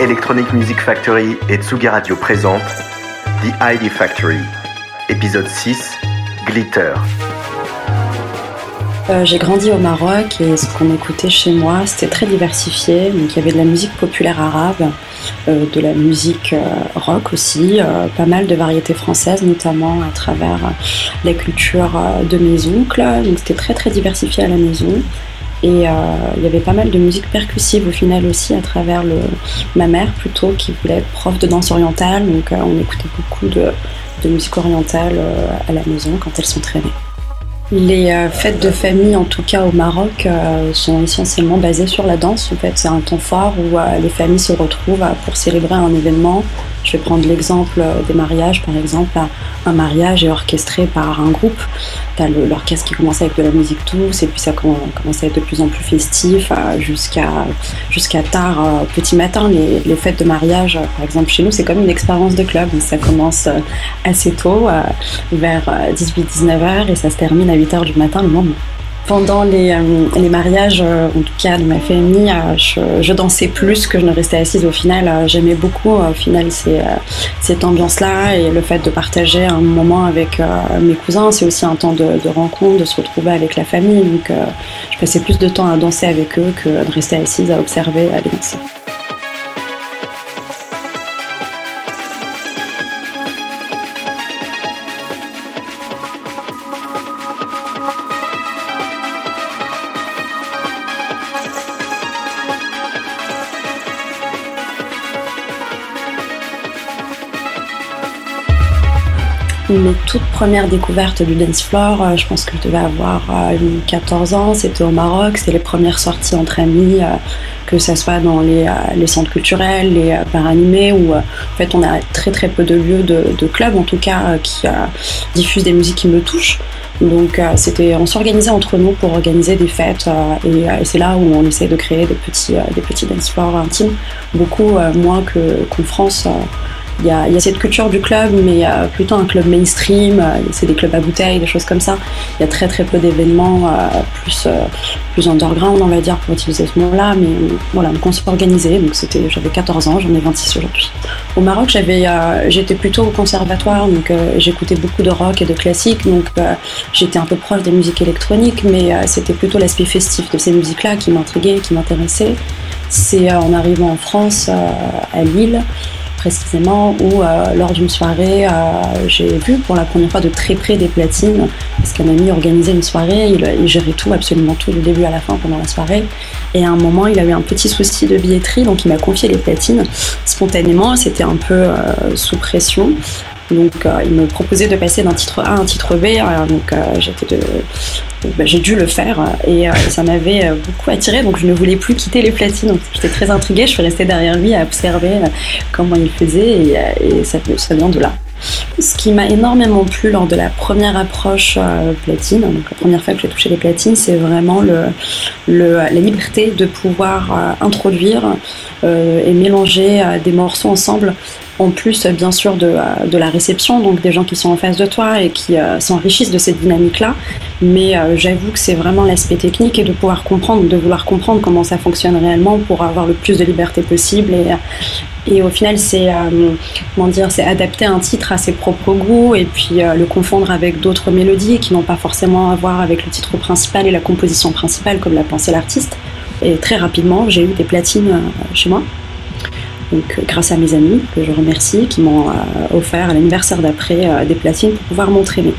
Electronic Music Factory et Tsugi Radio présente The ID Factory, épisode 6, Glitter. Euh, j'ai grandi au Maroc et ce qu'on écoutait chez moi, c'était très diversifié. Donc il y avait de la musique populaire arabe, euh, de la musique euh, rock aussi, pas mal de variétés françaises, notamment à travers la culture de mes oncles. Donc c'était très très diversifié à la maison. Et il y avait pas mal de musique percussive au final aussi à travers le, ma mère plutôt qui voulait être prof de danse orientale. Donc on écoutait beaucoup de, de musique orientale à la maison quand elles s'entraînaient. Les euh, fêtes de famille, en tout cas au Maroc, euh, sont essentiellement basées sur la danse. En fait, c'est un temps fort où euh, les familles se retrouvent pour célébrer un événement je vais prendre l'exemple des mariages, par exemple. Un mariage est orchestré par un groupe. Tu as l'orchestre qui commence avec de la musique douce, et puis ça commence à être de plus en plus festif euh, jusqu'à jusqu'à tard, euh, petit matin. Les, fêtes de mariage, par exemple, chez nous, c'est comme une expérience de club. Ça commence euh, assez tôt, vers 18-19 heures, et ça se termine à 8 heures du matin le moment pendant les, euh, les, mariages, euh, en tout cas de ma famille, euh, je, je, dansais plus que je ne restais assise. Au final, j'aimais beaucoup au final cette ambiance-là et le fait de partager un moment avec mes cousins. C'est aussi un temps de, de, rencontre, de se retrouver avec la famille. Donc, je passais plus de temps à danser avec eux que de rester assise à observer, à les danser. Mes toutes premières découvertes du dance floor, euh, je pense que je devais avoir 14 euh, ans, c'était au Maroc, c'était les premières sorties entre amis, euh, que ce soit dans les, centres culturels, les bars animés, où en fait on a très très peu de lieux de, clubs en tout cas qui diffusent des musiques qui me touchent. Donc c'était, on s'organisait entre nous pour organiser des fêtes et, c'est là où on essaie de créer des petits, des petits dance floors intimes, beaucoup moins qu'en France. Il y, a, cette culture du club, mais euh, plutôt un club mainstream. Euh, c'est des clubs à bouteilles, des choses comme ça. Il y a très très peu d'événements euh, plus, plus underground, on va dire, pour utiliser ce mot-là. Mais voilà, on s'est organisé. Donc c'était, j'avais 14 ans, j'en ai 26 aujourd'hui. Au Maroc, j'avais, j'étais plutôt au conservatoire, donc j'écoutais beaucoup de rock et de classique. Donc j'étais un peu proche des musiques électroniques, mais c'était plutôt l'aspect festif de ces musiques-là qui m'intriguait, qui m'intéressait. C'est en arrivant en France, à Lille, précisément où euh, lors d'une soirée, euh, j'ai vu pour la première fois de très près des platines, parce qu'un ami organisait une soirée, il, gérait tout, absolument tout, du début à la fin pendant la soirée. Et à un moment, il a eu un petit souci de billetterie, donc il m'a confié les platines. Spontanément, c'était un peu euh, sous pression. Donc il me proposait de passer d'un titre A à un titre B. donc j'étais de, bah, j'ai dû le faire et, ça m'avait beaucoup attiré. Donc je ne voulais plus quitter les platines. J'étais très intriguée. Je suis restée derrière lui à observer comment il faisait et, ça, ça vient de là. Ce qui m'a énormément plu lors de la première approche platine, donc la première fois que j'ai touché les platines, c'est vraiment le, le, la liberté de pouvoir introduire et mélanger des morceaux ensemble en plus bien sûr de, euh, de, la réception, donc des gens qui sont en face de toi et qui euh, s'enrichissent de cette dynamique-là. Mais euh, j'avoue que c'est vraiment l'aspect technique et de pouvoir comprendre, de vouloir comprendre comment ça fonctionne réellement pour avoir le plus de liberté possible. Et, et au final, c'est c'est adapter un titre à ses propres goûts et puis le confondre avec d'autres mélodies qui n'ont pas forcément à voir avec le titre principal et la composition principale comme l'a pensé l'artiste. Et très rapidement, j'ai eu des platines chez moi donc, euh, grâce à mes amis, que je remercie, qui m'ont euh, offert à l'anniversaire d'après euh, des platines pour pouvoir m'entraîner.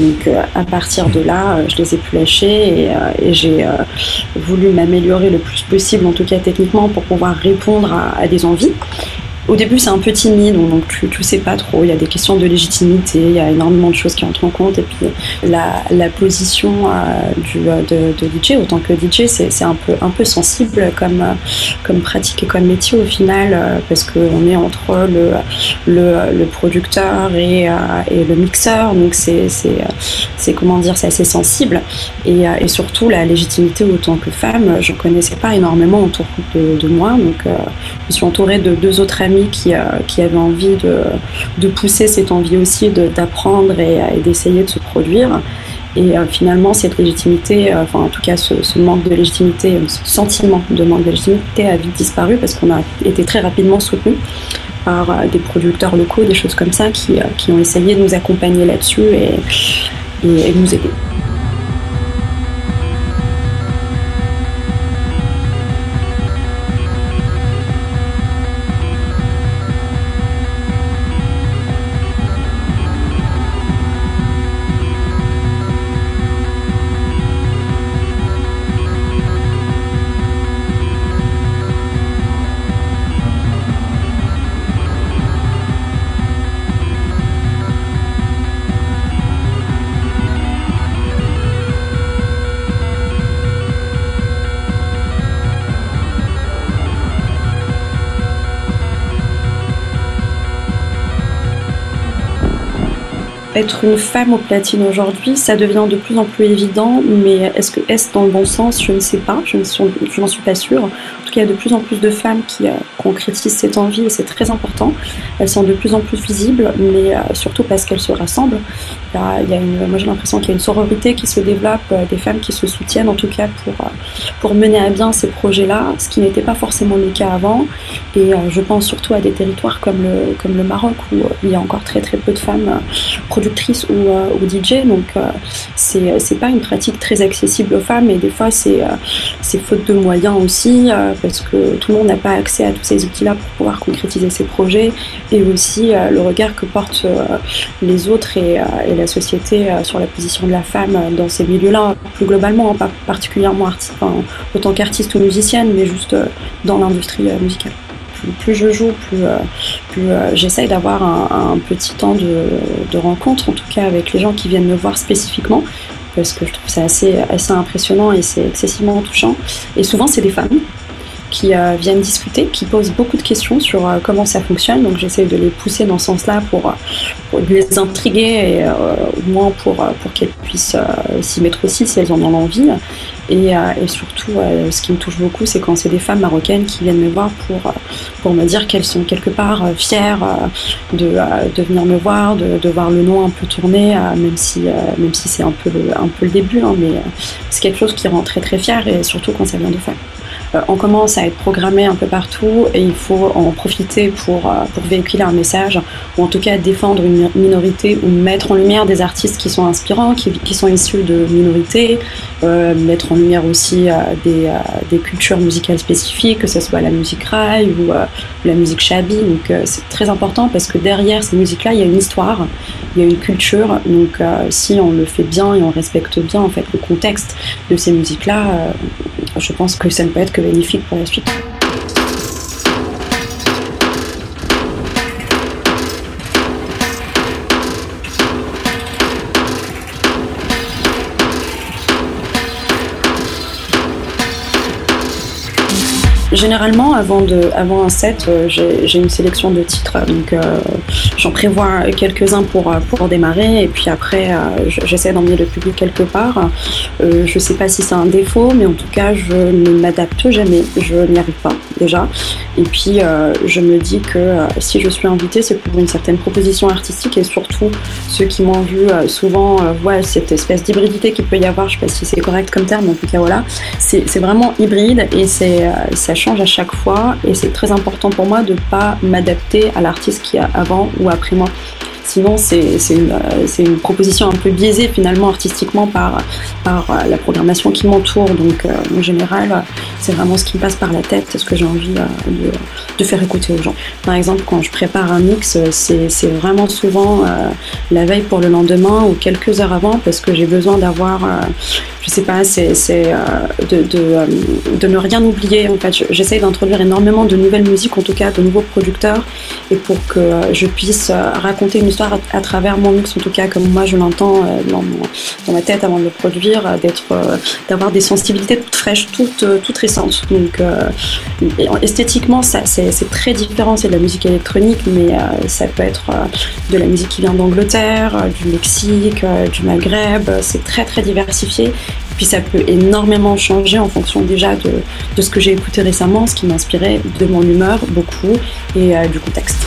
Donc à partir de là, je les ai plus lâchées et, j'ai voulu m'améliorer le plus possible, en tout cas techniquement, pour pouvoir répondre à des envies. Au début, c'est un peu timide, donc tu ne sais pas trop. Il y a des questions de légitimité, il y a énormément de choses qui entrent en compte. Et puis, la, la position euh, du, de, de, DJ, autant que DJ, c'est un peu, un peu sensible comme, comme pratique et comme métier au final, euh, parce qu'on est entre le, le, le producteur et, euh, et, le mixeur. Donc, c'est comment dire, c'est assez sensible. Et, surtout, la légitimité autant que femme, je connaissais pas énormément autour de, de moi. Donc, je suis entourée de deux autres amis qui, euh, qui avait envie de, pousser cette envie aussi d'apprendre et, et d'essayer de se produire. Et finalement, cette légitimité, enfin en tout cas ce, manque de légitimité, ce sentiment de manque de légitimité a vite disparu parce qu'on a été très rapidement soutenu par des producteurs locaux, des choses comme ça, qui, ont essayé de nous accompagner là-dessus et, et nous aider. Être une femme au platine aujourd'hui, ça devient de plus en plus évident, mais est-ce que est-ce dans le bon sens? Je ne sais pas, je n'en suis pas sûre. Il y a de plus en plus de femmes qui euh, concrétisent cette envie et c'est très important. Elles sont de plus en plus visibles, mais euh, surtout parce qu'elles se rassemblent. Il y a, moi j'ai l'impression qu'il y a une sororité qui se développe, euh, des femmes qui se soutiennent en tout cas pour, pour mener à bien ces projets-là, ce qui n'était pas forcément le cas avant. Et je pense surtout à des territoires comme le, comme le Maroc où il y a encore très très peu de femmes productrice ou, ou DJ. Donc c'est pas une pratique très accessible aux femmes et des fois c'est faute de moyens aussi parce que tout le monde n'a pas accès à tous ces outils-là pour pouvoir concrétiser ses projets et aussi le regard que portent les autres et, et la société sur la position de la femme dans ces milieux-là, plus globalement, hein, pas particulièrement enfin, autant qu'artiste ou musicienne, mais juste dans l'industrie musicale plus je joue, plus, euh, plus euh, j'essaye d'avoir un, petit temps de, rencontre, en tout cas avec les gens qui viennent me voir spécifiquement, parce que je trouve ça assez impressionnant et c'est excessivement touchant. Et souvent, c'est des femmes qui euh, viennent discuter, qui posent beaucoup de questions sur comment ça fonctionne. Donc j'essaie de les pousser dans ce sens-là pour, les intriguer au moins pour, pour qu'elles puissent s'y mettre aussi si elles en ont envie. Et, euh, surtout, euh, ce qui me touche beaucoup, c'est quand c'est des femmes marocaines qui viennent me voir pour, euh, pour me dire qu'elles sont quelque part fières de, de venir me voir, de, de voir le nom un peu tourner, même si, même si c'est un peu le, un peu le début, hein, mais c'est quelque chose qui rend très très fière et surtout quand ça vient de femmes. Euh, on commence à être programmé un peu partout et il faut en profiter pour, euh, pour véhiculer un message ou en tout cas défendre une minorité ou mettre en lumière des artistes qui sont inspirants, qui, sont issus de minorités, euh, mettre en lumière aussi des, cultures musicales spécifiques, que ce soit la musique rail ou la musique shabi. Donc c'est très important parce que derrière ces musiques-là, il y a une histoire, il y a une culture. Donc si on le fait bien et on respecte bien en fait le contexte de ces musiques-là, je pense que ça ne peut être que bénéfique pour la suite. Généralement, avant, un set, euh, j'ai une sélection de titres. Donc, euh, j'en prévois quelques-uns pour, euh, pour démarrer. Et puis après, j'essaie d'emmener le public quelque part. je ne sais pas si c'est un défaut, mais en tout cas, je ne m'adapte jamais. Je n'y arrive pas, déjà. Et puis, je me dis que si je suis invitée, c'est pour une certaine proposition artistique. Et surtout, ceux qui m'ont vu souvent voient cette espèce d'hybridité qu'il peut y avoir. Je ne sais pas si c'est correct comme terme, mais en tout cas, voilà. C'est vraiment hybride et c'est ça change à chaque fois et c'est très important pour moi de ne pas m'adapter à l'artiste qui a avant ou après moi. Sinon, c'est une, une, proposition un peu biaisée finalement artistiquement par, par la programmation qui m'entoure. Donc, euh, en général, c'est vraiment ce qui me passe par la tête, ce que j'ai envie euh, de, de, faire écouter aux gens. Par exemple, quand je prépare un mix, c'est vraiment souvent euh, la veille pour le lendemain ou quelques heures avant parce que j'ai besoin d'avoir je sais pas, c'est euh, de, de, euh, de, ne rien oublier. En fait, j'essaye d'introduire énormément de nouvelles musiques, en tout cas de nouveaux producteurs, et pour que euh, je puisse raconter une histoire à, travers mon mix, en tout cas comme moi je l'entends dans, ma tête avant de le produire, d'être, d'avoir des sensibilités toutes fraîches, toutes, toutes récentes. Donc, esthétiquement, ça, c'est, très différent. C'est de la musique électronique, mais ça peut être de la musique qui vient d'Angleterre, du Mexique, du Maghreb. C'est très très diversifié puis ça peut énormément changer en fonction déjà de, de ce que j'ai écouté récemment, ce qui m'inspirait, de mon humeur beaucoup et euh, du contexte.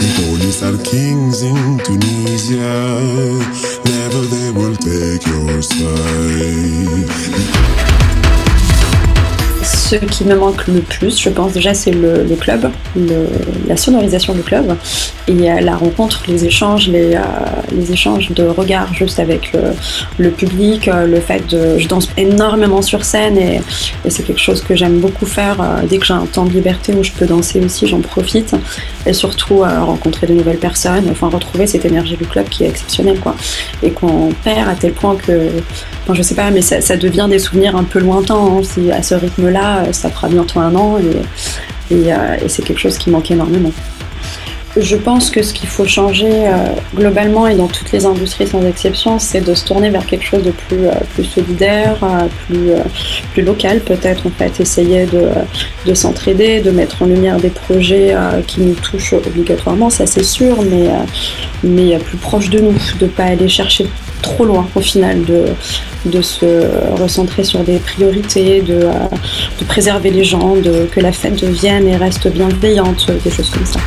The police are kings in Tunisia. Never they will take your side. Ce qui me manque le plus, je pense déjà, c'est le, club, la sonorisation du club et euh, la rencontre, les échanges, euh, les échanges de regards juste avec le, public, euh, le fait de. Je danse énormément sur scène et, c'est quelque chose que j'aime beaucoup faire. dès que j'ai un temps de liberté où je peux danser aussi, j'en profite et surtout rencontrer de nouvelles personnes, enfin retrouver cette énergie du club qui est exceptionnelle quoi et qu'on perd à tel point que, enfin, je sais pas, mais ça, devient des souvenirs un peu lointains hein, à ce rythme-là euh, ça fera bientôt un an euh, et, c'est quelque chose qui manque énormément. Je pense que ce qu'il faut changer euh, globalement et dans toutes les industries sans exception, c'est de se tourner vers quelque chose de plus, solidaire, plus, plus local peut-être en fait, essayer de, s'entraider, de mettre en lumière des projets qui nous touchent obligatoirement, ça c'est sûr, mais, mais plus proche de nous, de ne pas aller chercher trop loin au final, de, se recentrer sur des priorités, de, euh, de préserver les gens, de, que la fête devienne et reste bienveillante, des choses comme ça.